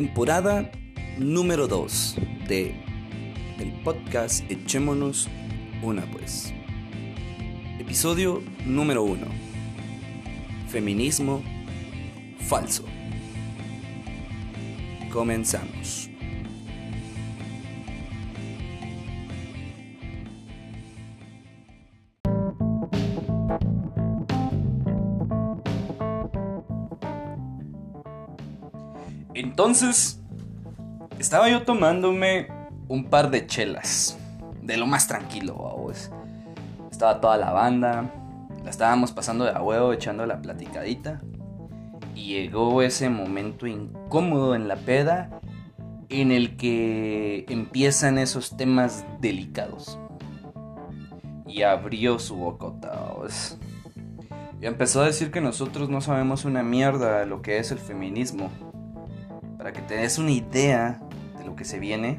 temporada número 2 de el podcast Echémonos una pues. Episodio número 1. Feminismo falso. Comenzamos. Entonces, estaba yo tomándome un par de chelas. De lo más tranquilo. Estaba toda la banda. La estábamos pasando de a huevo, echando la platicadita. Y llegó ese momento incómodo en la peda en el que empiezan esos temas delicados. Y abrió su bocota. Y empezó a decir que nosotros no sabemos una mierda lo que es el feminismo. Para que te una idea de lo que se viene,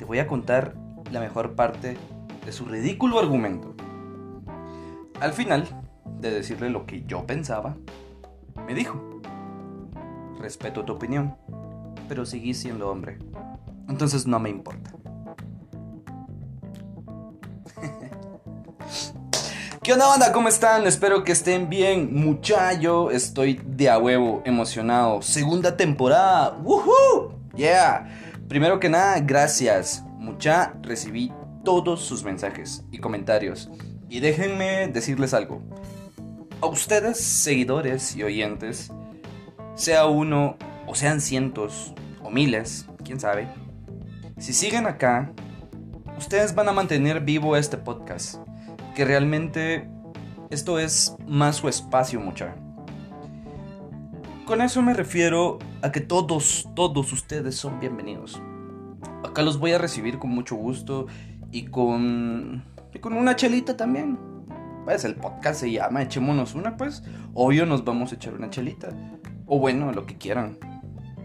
te voy a contar la mejor parte de su ridículo argumento. Al final de decirle lo que yo pensaba, me dijo, respeto tu opinión, pero seguí siendo hombre. Entonces no me importa. ¿Qué onda banda? ¿Cómo están? Espero que estén bien. Muchacho, estoy de a huevo emocionado. Segunda temporada. ¡Woohoo! Yeah. Primero que nada, gracias. Mucha, recibí todos sus mensajes y comentarios. Y déjenme decirles algo. A ustedes, seguidores y oyentes, sea uno o sean cientos o miles, quién sabe, si siguen acá, ustedes van a mantener vivo este podcast que realmente esto es más su espacio, mucha. Con eso me refiero a que todos, todos ustedes son bienvenidos. Acá los voy a recibir con mucho gusto y con, y con una chelita también. Pues el podcast se llama Echémonos una, pues. Obvio nos vamos a echar una chelita. O bueno, lo que quieran.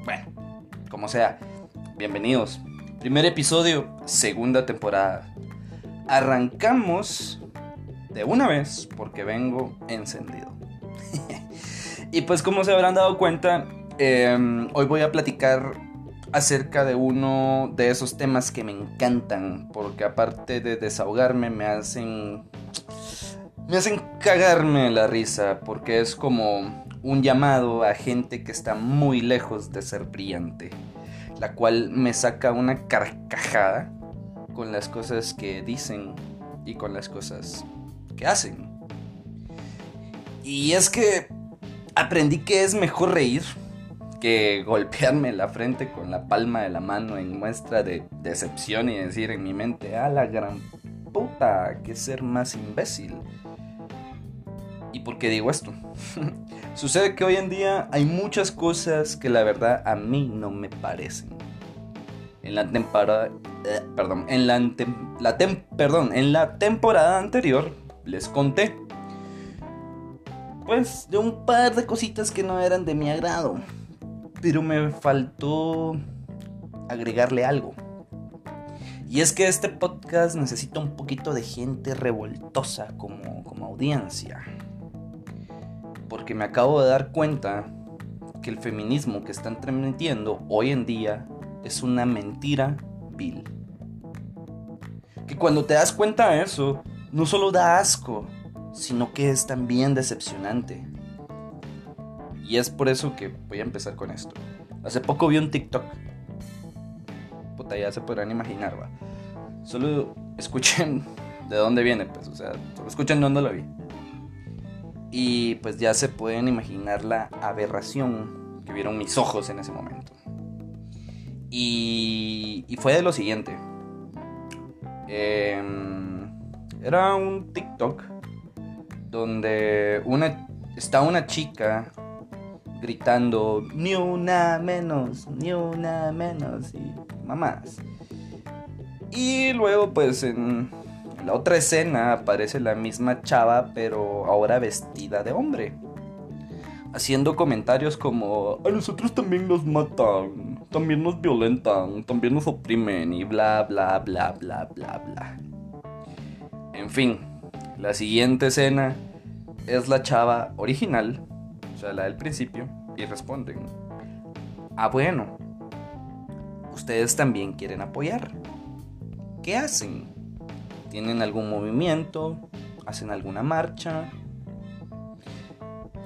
Bueno, como sea. Bienvenidos. Primer episodio, segunda temporada. Arrancamos de una vez porque vengo encendido. y pues como se habrán dado cuenta, eh, hoy voy a platicar acerca de uno de esos temas que me encantan, porque aparte de desahogarme me hacen me hacen cagarme la risa, porque es como un llamado a gente que está muy lejos de ser brillante, la cual me saca una carcajada con las cosas que dicen y con las cosas que hacen. Y es que aprendí que es mejor reír que golpearme la frente con la palma de la mano en muestra de decepción y decir en mi mente, a la gran puta, que ser más imbécil. ¿Y por qué digo esto? Sucede que hoy en día hay muchas cosas que la verdad a mí no me parecen. En la temporada, eh, perdón, en la, la tem, perdón, en la temporada anterior les conté pues de un par de cositas que no eran de mi agrado. Pero me faltó agregarle algo. Y es que este podcast necesita un poquito de gente revoltosa como, como audiencia. Porque me acabo de dar cuenta que el feminismo que están transmitiendo hoy en día es una mentira vil. Que cuando te das cuenta de eso, no solo da asco, sino que es también decepcionante. Y es por eso que voy a empezar con esto. Hace poco vi un TikTok. Puta, ya se podrán imaginar, va. Solo escuchen de dónde viene, pues, o sea, solo escuchen dónde lo vi. Y pues ya se pueden imaginar la aberración que vieron mis ojos en ese momento. Y, y fue de lo siguiente. Eh, era un TikTok donde una, está una chica gritando ni una menos, ni una menos y mamás. Y luego pues en la otra escena aparece la misma chava pero ahora vestida de hombre. Haciendo comentarios como a nosotros también nos matan, también nos violentan, también nos oprimen y bla bla bla bla bla bla. En fin, la siguiente escena es la chava original, o sea, la del principio, y responden, ah bueno, ustedes también quieren apoyar. ¿Qué hacen? ¿Tienen algún movimiento? ¿Hacen alguna marcha?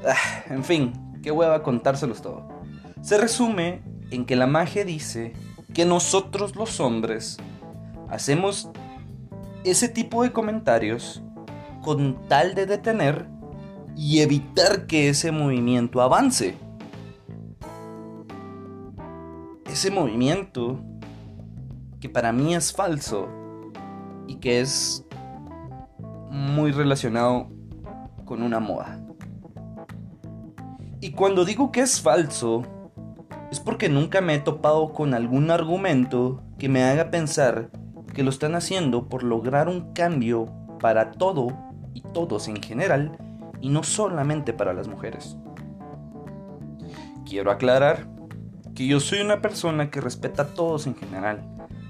Ah, en fin, qué hueva contárselos todo. Se resume en que la magia dice que nosotros los hombres hacemos ese tipo de comentarios con tal de detener y evitar que ese movimiento avance. Ese movimiento que para mí es falso y que es muy relacionado con una moda. Y cuando digo que es falso, es porque nunca me he topado con algún argumento que me haga pensar que lo están haciendo por lograr un cambio para todo y todos en general y no solamente para las mujeres. Quiero aclarar que yo soy una persona que respeta a todos en general,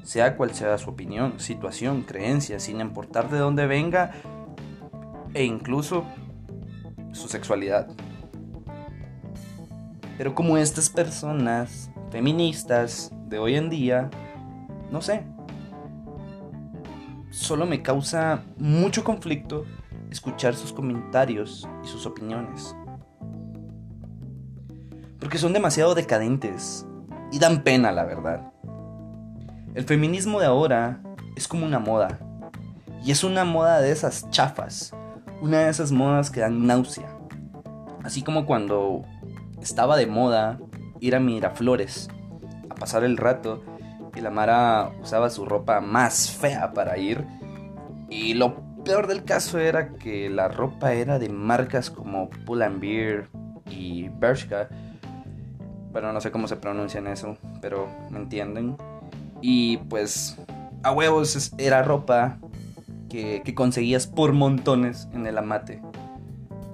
sea cual sea su opinión, situación, creencia, sin importar de dónde venga e incluso su sexualidad. Pero como estas personas feministas de hoy en día, no sé, solo me causa mucho conflicto escuchar sus comentarios y sus opiniones. Porque son demasiado decadentes y dan pena, la verdad. El feminismo de ahora es como una moda. Y es una moda de esas chafas. Una de esas modas que dan náusea. Así como cuando estaba de moda ir a Miraflores a pasar el rato y la Mara usaba su ropa más fea para ir. Y lo peor del caso era que la ropa era de marcas como Pull and Beer y Bershka. Bueno, no sé cómo se pronuncian eso, pero me entienden. Y pues a huevos era ropa que, que conseguías por montones en el amate.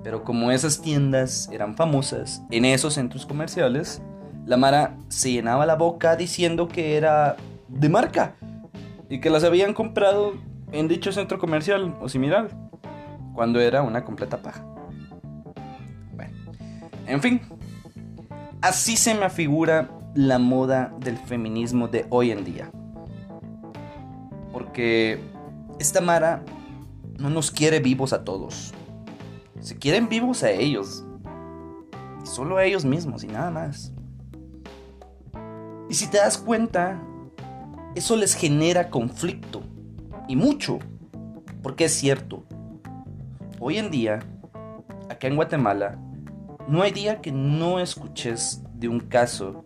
Pero como esas tiendas eran famosas en esos centros comerciales, la Mara se llenaba la boca diciendo que era de marca y que las habían comprado en dicho centro comercial o similar, cuando era una completa paja. Bueno, en fin, así se me afigura la moda del feminismo de hoy en día. Porque esta Mara no nos quiere vivos a todos. Se quieren vivos a ellos. Solo a ellos mismos y nada más. Y si te das cuenta, eso les genera conflicto. Y mucho. Porque es cierto. Hoy en día, acá en Guatemala, no hay día que no escuches de un caso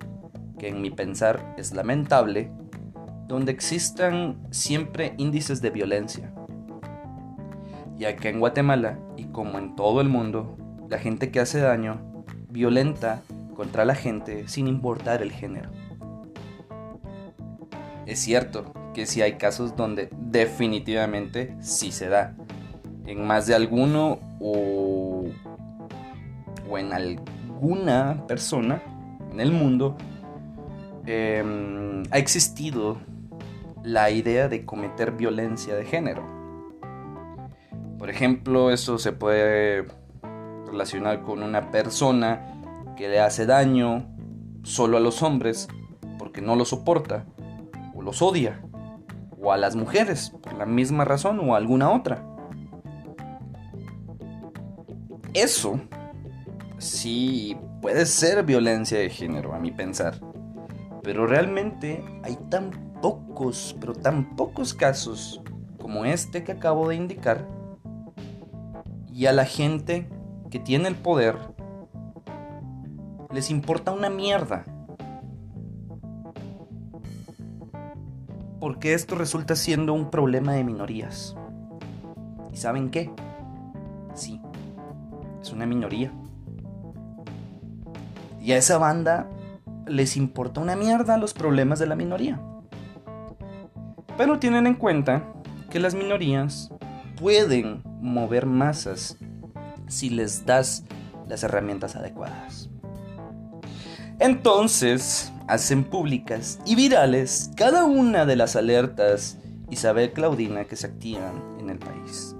que en mi pensar es lamentable, donde existan siempre índices de violencia. Y acá en Guatemala, y como en todo el mundo, la gente que hace daño violenta contra la gente sin importar el género. Es cierto que sí hay casos donde definitivamente sí se da. En más de alguno o, o en alguna persona en el mundo em, ha existido la idea de cometer violencia de género. Por ejemplo, eso se puede relacionar con una persona que le hace daño solo a los hombres porque no lo soporta los odia o a las mujeres por la misma razón o alguna otra. Eso sí puede ser violencia de género, a mi pensar. Pero realmente hay tan pocos, pero tan pocos casos como este que acabo de indicar. Y a la gente que tiene el poder les importa una mierda porque esto resulta siendo un problema de minorías. ¿Y saben qué? Sí, es una minoría. Y a esa banda les importa una mierda los problemas de la minoría. Pero tienen en cuenta que las minorías pueden mover masas si les das las herramientas adecuadas. Entonces, hacen públicas y virales cada una de las alertas Isabel Claudina que se activan en el país.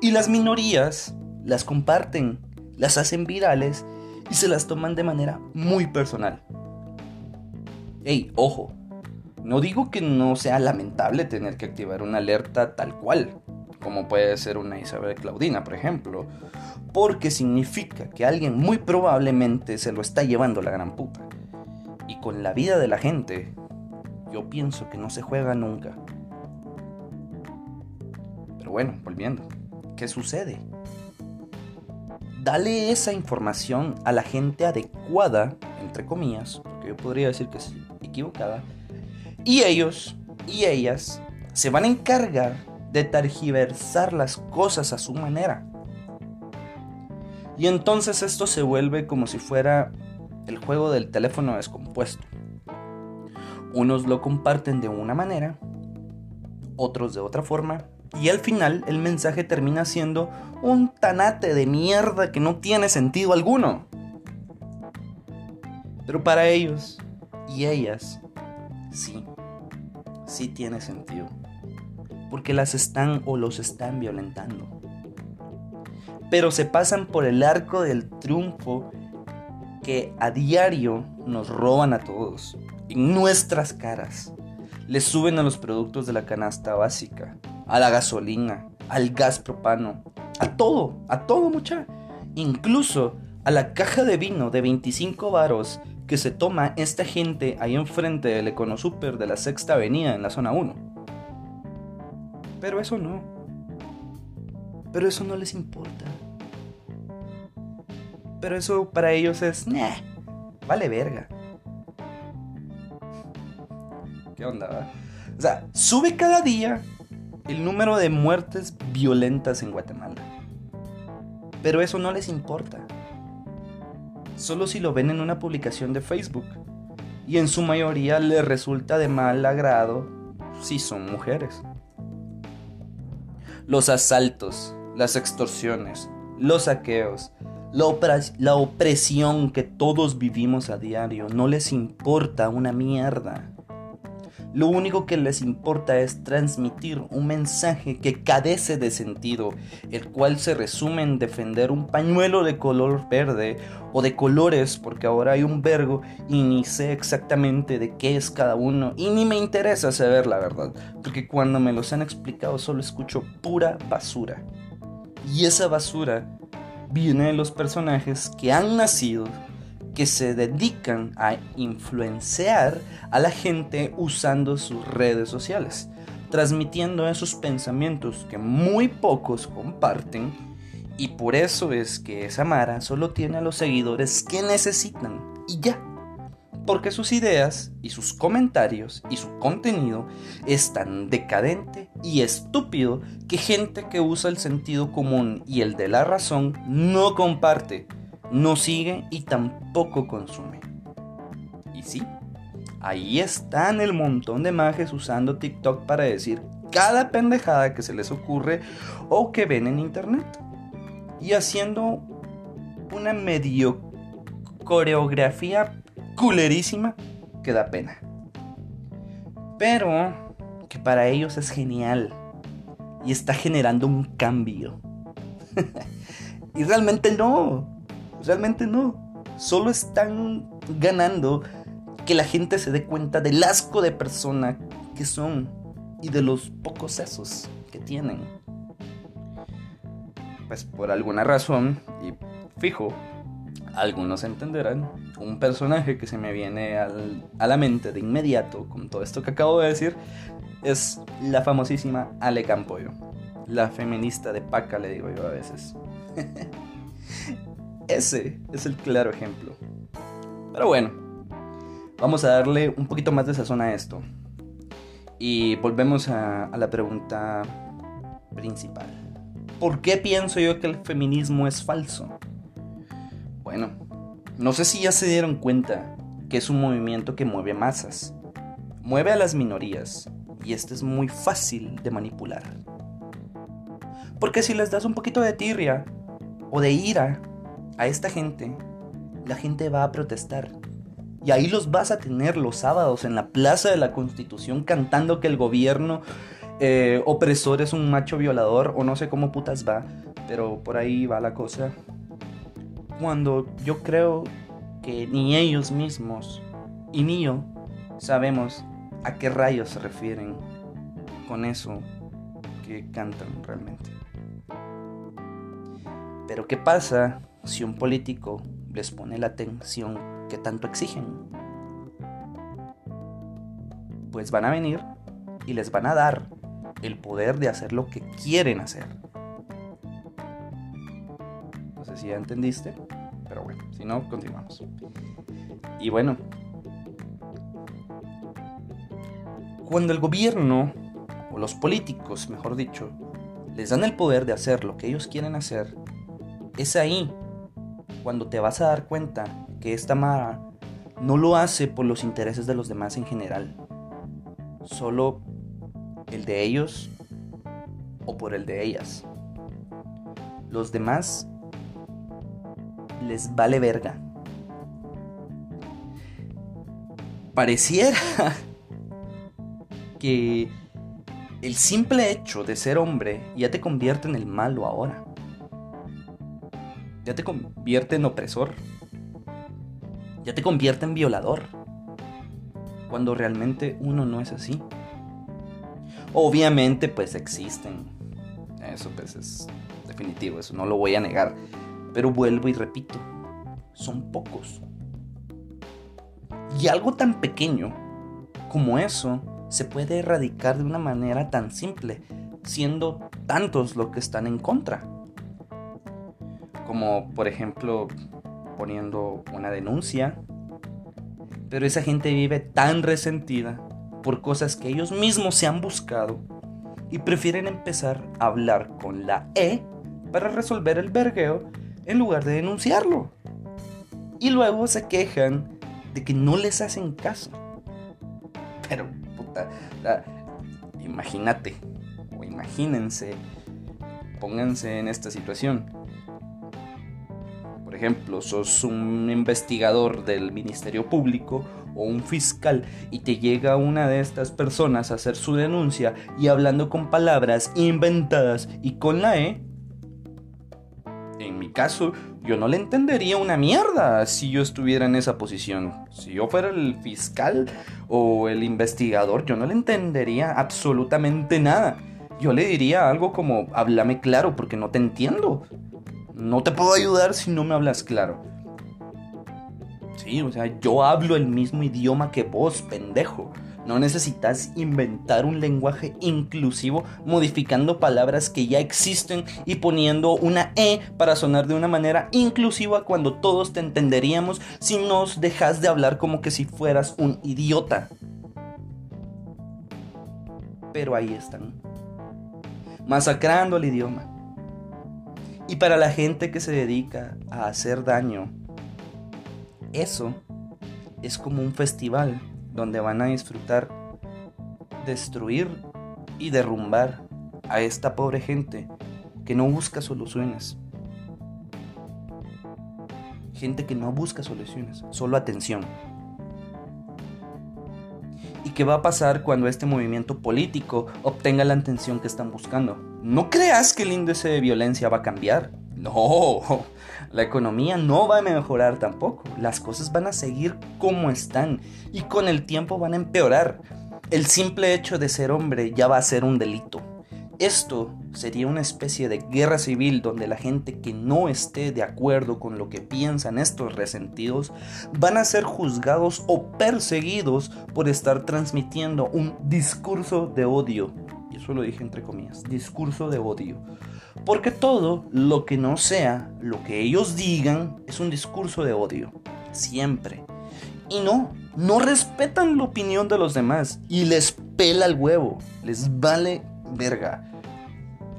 Y las minorías las comparten, las hacen virales y se las toman de manera muy personal. Ey, ojo, No digo que no sea lamentable tener que activar una alerta tal cual, como puede ser una Isabel Claudina, por ejemplo, porque significa que alguien muy probablemente se lo está llevando la gran puta. Con la vida de la gente, yo pienso que no se juega nunca. Pero bueno, volviendo, ¿qué sucede? Dale esa información a la gente adecuada, entre comillas, porque yo podría decir que es equivocada, y ellos y ellas se van a encargar de tergiversar las cosas a su manera. Y entonces esto se vuelve como si fuera el juego del teléfono descompuesto. Unos lo comparten de una manera, otros de otra forma, y al final el mensaje termina siendo un tanate de mierda que no tiene sentido alguno. Pero para ellos y ellas, sí, sí tiene sentido. Porque las están o los están violentando. Pero se pasan por el arco del triunfo que a diario nos roban a todos, en nuestras caras. Les suben a los productos de la canasta básica, a la gasolina, al gas propano, a todo, a todo mucha. Incluso a la caja de vino de 25 varos que se toma esta gente ahí enfrente del Econo Super de la Sexta Avenida en la zona 1. Pero eso no. Pero eso no les importa. Pero eso para ellos es, vale verga. ¿Qué onda? Va? O sea, sube cada día el número de muertes violentas en Guatemala. Pero eso no les importa solo si lo ven en una publicación de Facebook. Y en su mayoría les resulta de mal agrado si son mujeres. Los asaltos, las extorsiones, los saqueos, la, opresión que todos vivimos a diario no les importa una mierda. Lo único que les importa es transmitir un mensaje que carece de sentido, el cual se resume en defender un pañuelo de color verde o de colores, porque ahora hay un vergo y ni sé exactamente de qué es cada uno y ni me interesa saber la verdad, porque cuando me los han explicado solo escucho pura basura. Y esa basura viene de los personajes que han nacido que se dedican a influenciar a la gente usando sus redes sociales, transmitiendo esos pensamientos que muy pocos comparten y por eso es que esa Mara solo tiene a los seguidores que necesitan y ya. Porque sus ideas y sus comentarios y su contenido es tan decadente y estúpido que gente que usa el sentido común y el de la razón no comparte no sigue y tampoco consume. Y sí, ahí están el montón de majes usando TikTok para decir cada pendejada que se les ocurre o que ven en internet. Y haciendo una medio coreografía culerísima que da pena. Pero que para ellos es genial y está generando un cambio. y realmente no. Realmente no. Solo están ganando que la gente se dé cuenta del asco de persona que son y de los pocos sesos que tienen. Pues por alguna razón, y fijo, algunos entenderán, un personaje que se me viene a la mente de inmediato con todo esto que acabo de decir es la famosísima Ale Campoyo, la feminista de Paca, le digo yo a veces. Ese es el claro ejemplo. Pero bueno, vamos a darle un poquito más de sazón a esto. Y volvemos a, a la pregunta principal. ¿Por qué pienso yo que el feminismo es falso? Bueno, no sé si ya se dieron cuenta que es un movimiento que mueve masas. Mueve a las minorías. Y este es muy fácil de manipular. Porque si les das un poquito de tirria o de ira a esta gente, la gente va a protestar. Y ahí los vas a tener los sábados en la Plaza de la Constitución cantando que el gobierno eh, opresor es un macho violador o no sé cómo putas va, pero por ahí va la cosa. Cuando yo creo que ni ellos mismos y ni yo sabemos a qué rayos se refieren con eso que cantan realmente. Pero ¿qué pasa si un político les pone la atención que tanto exigen? Pues van a venir y les van a dar el poder de hacer lo que quieren hacer. No sé si ya entendiste, pero bueno, si no, continuamos. Y bueno, cuando el gobierno, o los políticos, mejor dicho, les dan el poder de hacer lo que ellos quieren hacer, es ahí cuando te vas a dar cuenta que esta Mara no lo hace por los intereses de los demás en general, solo el de ellos o por el de ellas. Los demás les vale verga. Pareciera que el simple hecho de ser hombre ya te convierte en el malo ahora. Ya te convierte en opresor. Ya te convierte en violador. Cuando realmente uno no es así. Obviamente pues existen. Eso pues es definitivo, eso no lo voy a negar. Pero vuelvo y repito, son pocos. Y algo tan pequeño como eso se puede erradicar de una manera tan simple, siendo tantos los que están en contra. Como por ejemplo poniendo una denuncia. Pero esa gente vive tan resentida por cosas que ellos mismos se han buscado y prefieren empezar a hablar con la E para resolver el vergueo en lugar de denunciarlo. Y luego se quejan de que no les hacen caso. Pero, puta, imagínate, o imagínense, pónganse en esta situación. Por ejemplo, sos un investigador del Ministerio Público o un fiscal y te llega una de estas personas a hacer su denuncia y hablando con palabras inventadas y con la E, en mi caso, yo no le entendería una mierda si yo estuviera en esa posición. Si yo fuera el fiscal o el investigador, yo no le entendería absolutamente nada. Yo le diría algo como, háblame claro porque no te entiendo. No te puedo ayudar si no me hablas claro. Sí, o sea, yo hablo el mismo idioma que vos, pendejo. No necesitas inventar un lenguaje inclusivo modificando palabras que ya existen y poniendo una E para sonar de una manera inclusiva cuando todos te entenderíamos si nos dejas de hablar como que si fueras un idiota. Pero ahí están, masacrando el idioma. Y para la gente que se dedica a hacer daño eso es como un festival donde van a disfrutar, destruir y derrumbar a esta pobre gente que no busca soluciones. Gente que no busca soluciones, solo atención. ¿Y qué va a pasar cuando este movimiento político obtenga la atención que están buscando? No creas que el índice de violencia va a cambiar. No, la economía no va a mejorar tampoco. Las cosas van a seguir como están y con el tiempo van a empeorar. El simple hecho de ser hombre ya va a ser un delito. Esto sería una especie de guerra civil donde la gente que no esté de acuerdo con lo que piensan estos resentidos van a ser juzgados o perseguidos por estar transmitiendo un discurso de odio. Y eso lo dije entre comillas, discurso de odio porque todo lo que no sea lo que ellos digan es un discurso de odio. Siempre. Y no, no respetan la opinión de los demás. Y les pela el huevo. Les vale verga.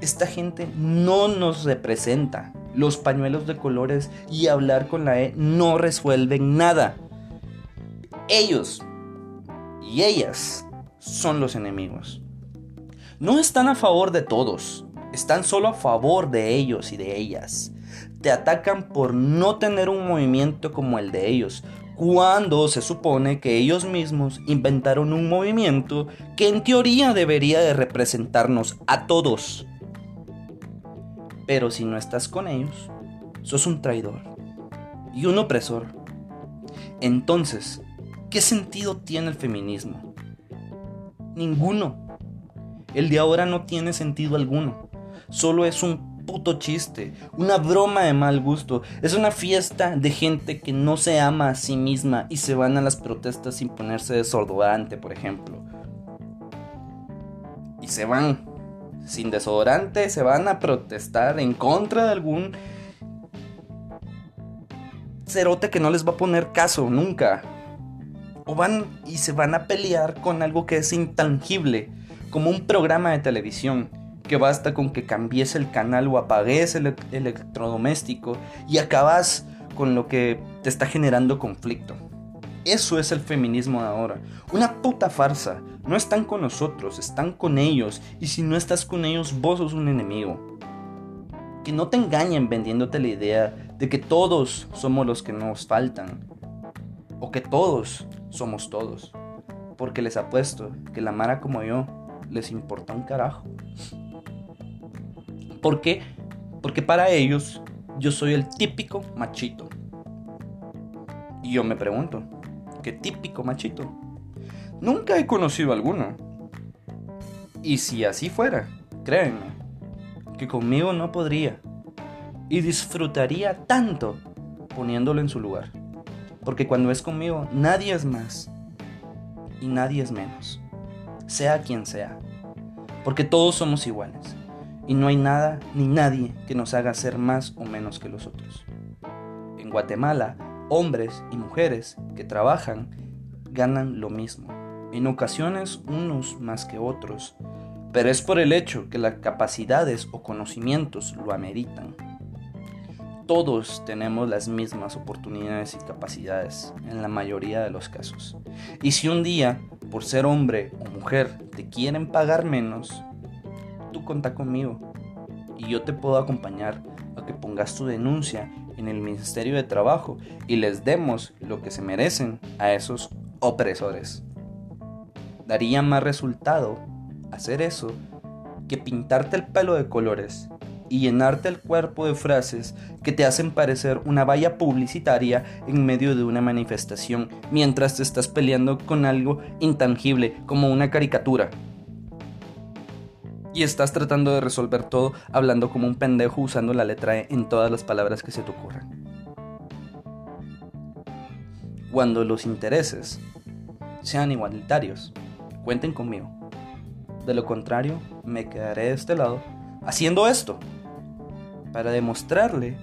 Esta gente no nos representa. Los pañuelos de colores y hablar con la E no resuelven nada. Ellos y ellas son los enemigos. No están a favor de todos están solo a favor de ellos y de ellas. Te atacan por no tener un movimiento como el de ellos, cuando se supone que ellos mismos inventaron un movimiento que en teoría debería de representarnos a todos. Pero si no estás con ellos, sos un traidor y un opresor. Entonces, ¿qué sentido tiene el feminismo? Ninguno. El de ahora no tiene sentido alguno. Solo es un puto chiste, una broma de mal gusto. Es una fiesta de gente que no se ama a sí misma y se van a las protestas sin ponerse desodorante, por ejemplo. Y se van sin desodorante, se van a protestar en contra de algún cerote que no les va a poner caso nunca. O van y se van a pelear con algo que es intangible, como un programa de televisión, que basta con que cambies el canal o apagues el electrodoméstico y acabas con lo que te está generando conflicto. Eso es el feminismo de ahora. Una puta farsa. No están con nosotros, están con ellos. Y si no estás con ellos, vos sos un enemigo. Que no te engañen vendiéndote la idea de que todos somos los que nos faltan. O que todos somos todos. Porque les apuesto que la Mara como yo les importa un carajo. ¿Por qué? Porque para ellos yo soy el típico machito. Y yo me pregunto, ¿qué típico machito? Nunca he conocido alguno. Y si así fuera, créanme, que conmigo no podría. Y disfrutaría tanto poniéndolo en su lugar. Porque cuando es conmigo, nadie es más. Y nadie es menos. Sea quien sea. Porque todos somos iguales. Y no hay nada ni nadie que nos haga ser más o menos que los otros. En Guatemala, hombres y mujeres que trabajan ganan lo mismo. En ocasiones unos más que otros. Pero es por el hecho que las capacidades o conocimientos lo ameritan todos tenemos las mismas oportunidades y capacidades en la mayoría de los casos. Y si un día, por ser hombre o mujer, te quieren pagar menos, tú cuenta conmigo y yo te puedo acompañar a que pongas tu denuncia en el Ministerio de Trabajo y les demos lo que se merecen a esos opresores. Daría más resultado hacer eso que pintarte el pelo de colores y llenarte el cuerpo de frases que te hacen parecer una valla publicitaria en medio de una manifestación mientras te estás peleando con algo intangible como una caricatura. Y estás tratando de resolver todo hablando como un pendejo usando la letra E en todas las palabras que se te ocurran. Cuando los intereses sean igualitarios, cuenten conmigo. De lo contrario, me quedaré de este lado haciendo esto para demostrarle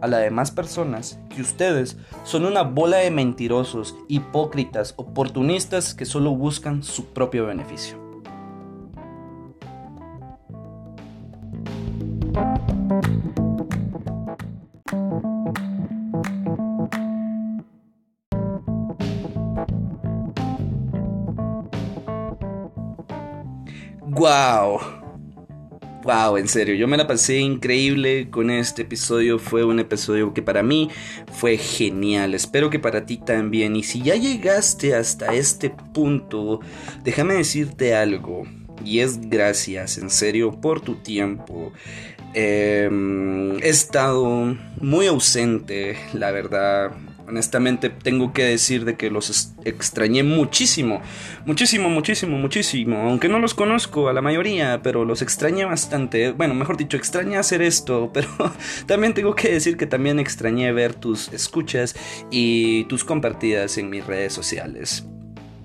a las demás personas que ustedes son una bola de mentirosos, hipócritas, oportunistas que solo buscan su propio beneficio. ¡Guau! Wow, en serio, yo me la pasé increíble con este episodio. Fue un episodio que para mí fue genial. Espero que para ti también. Y si ya llegaste hasta este punto, déjame decirte algo. Y es gracias, en serio, por tu tiempo. Em, he estado muy ausente, la verdad honestamente tengo que decir de que los extrañé muchísimo, muchísimo, muchísimo, muchísimo, aunque no los conozco a la mayoría, pero los extrañé bastante, bueno, mejor dicho, extrañé hacer esto, pero también tengo que decir que también extrañé ver tus escuchas y tus compartidas en mis redes sociales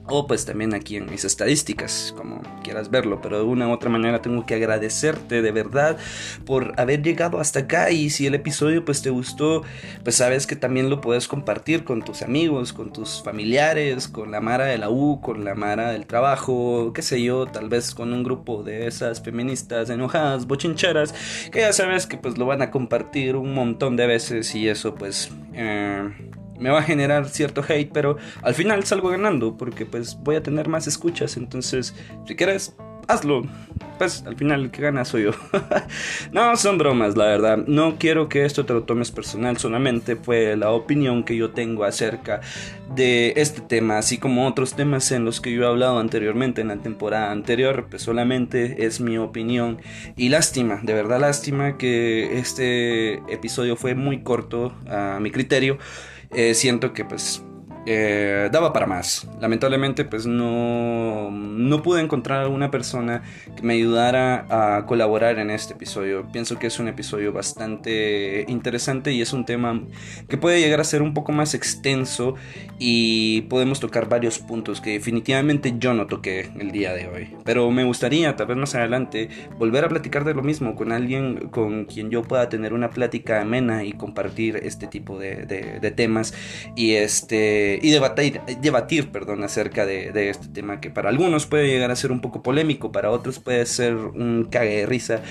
o pues también aquí en mis estadísticas, como quieras verlo, pero de una u otra manera tengo que agradecerte de verdad por haber llegado hasta acá. Y si el episodio pues te gustó, pues sabes que también lo puedes compartir con tus amigos, con tus familiares, con la Mara de la U, con la Mara del trabajo, qué sé yo, tal vez con un grupo de esas feministas enojadas, bochincheras, que ya sabes que pues lo van a compartir un montón de veces y eso pues... Eh, me va a generar cierto hate, pero al final salgo ganando porque pues voy a tener más escuchas, entonces si quieres hazlo. Pues al final el que gana soy yo. no, son bromas, la verdad. No quiero que esto te lo tomes personal, solamente fue la opinión que yo tengo acerca de este tema, así como otros temas en los que yo he hablado anteriormente en la temporada anterior, pues solamente es mi opinión y lástima, de verdad lástima que este episodio fue muy corto a mi criterio. Eh, siento que pues eh, daba para más. Lamentablemente, pues no, no pude encontrar una persona que me ayudara a colaborar en este episodio. Pienso que es un episodio bastante interesante y es un tema que puede llegar a ser un poco más extenso y podemos tocar varios puntos que definitivamente yo no toqué el día de hoy. Pero me gustaría, tal vez más adelante, volver a platicar de lo mismo con alguien con quien yo pueda tener una plática amena y compartir este tipo de, de temas y este y debatir, debatir perdón, acerca de, este tema que para algunos puede llegar a ser un poco polémico, para otros puede ser un cague de risa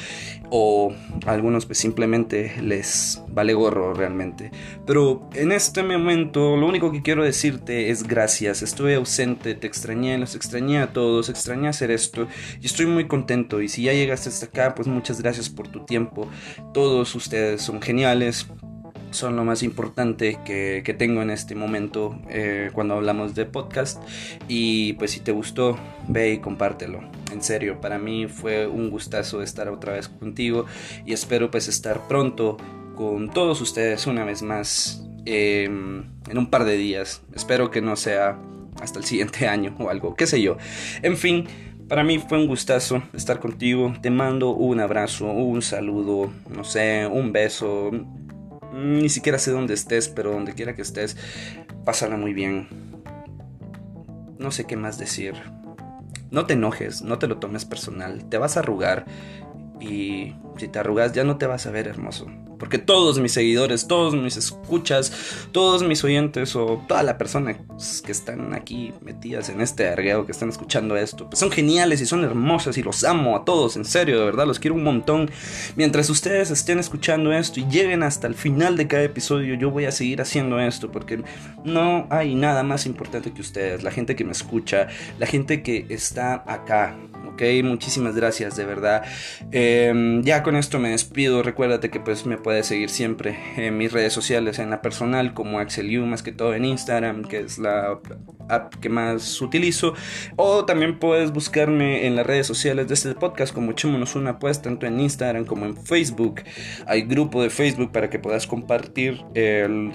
o a algunos pues simplemente les vale gorro realmente. Pero en este momento lo único que quiero decirte es gracias, estuve ausente, te extrañé, los extrañé a todos, extrañé hacer esto y estoy muy contento. Y si ya llegaste hasta acá pues muchas gracias por tu tiempo, todos ustedes son geniales son lo más importante que, tengo en este momento eh, cuando hablamos de podcast. Y pues si te gustó, ve y compártelo. En serio, para mí fue un gustazo estar otra vez contigo y espero pues estar pronto con todos ustedes una vez más em, en un par de días. Espero que no sea hasta el siguiente año o algo, qué sé yo. En fin. Para mí fue un gustazo estar contigo. Te mando un abrazo, un saludo, no sé, un beso, ni siquiera sé dónde estés, pero donde quiera que estés, pásala muy bien. No sé qué más decir. No te enojes, no te lo tomes personal. Te vas a arrugar y si te arrugas ya no te vas a ver hermoso. Porque todos mis seguidores, todos mis escuchas, todos mis oyentes o toda la persona que están aquí metidas en este argueo, que están escuchando esto, pues son geniales y son hermosas y los amo a todos, en serio, de verdad, los quiero un montón. Mientras ustedes estén escuchando esto y lleguen hasta el final de cada episodio, yo voy a seguir haciendo esto porque no hay nada más importante que ustedes, la gente que me escucha, la gente que está acá Ok, muchísimas gracias, de verdad. Em, ya con esto me despido. Recuérdate que pues me puedes seguir siempre en mis redes sociales, en la personal como AxelU, más que todo en Instagram, que es la app que más utilizo. O también puedes buscarme en las redes sociales de este podcast como Echémonos una pues, tanto en Instagram como en Facebook. Hay grupo de Facebook para que puedas compartir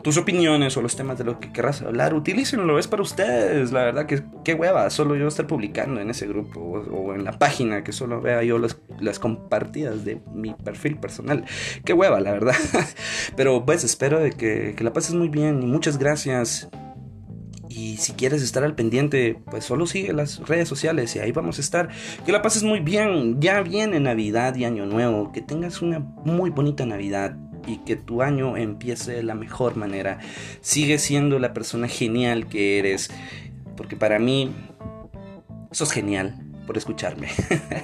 tus opiniones o los temas de lo que querrás hablar. Utilícenlo, es para ustedes. La verdad que qué hueva, solo yo estar publicando en ese grupo o en la página, que solo vea yo las, compartidas de mi perfil personal. Qué hueva, la verdad. Pero pues espero de que, que la pases muy bien y muchas gracias. Y si quieres estar al pendiente, pues solo sigue las redes sociales y ahí vamos a estar. Que la pases muy bien. Ya viene Navidad y Año Nuevo. Que tengas una muy bonita Navidad y que tu año empiece de la mejor manera. Sigue siendo la persona genial que eres. Porque para mí, sos genial por escucharme.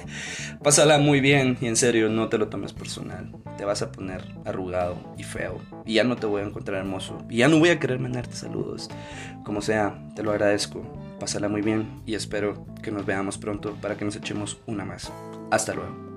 Pásala muy bien y en serio no te lo tomes personal. Te vas a poner arrugado y feo y ya no te voy a encontrar hermoso y ya no voy a querer mandarte saludos. Como sea, te lo agradezco. Pásala muy bien y espero que nos veamos pronto para que nos echemos una más. Hasta luego.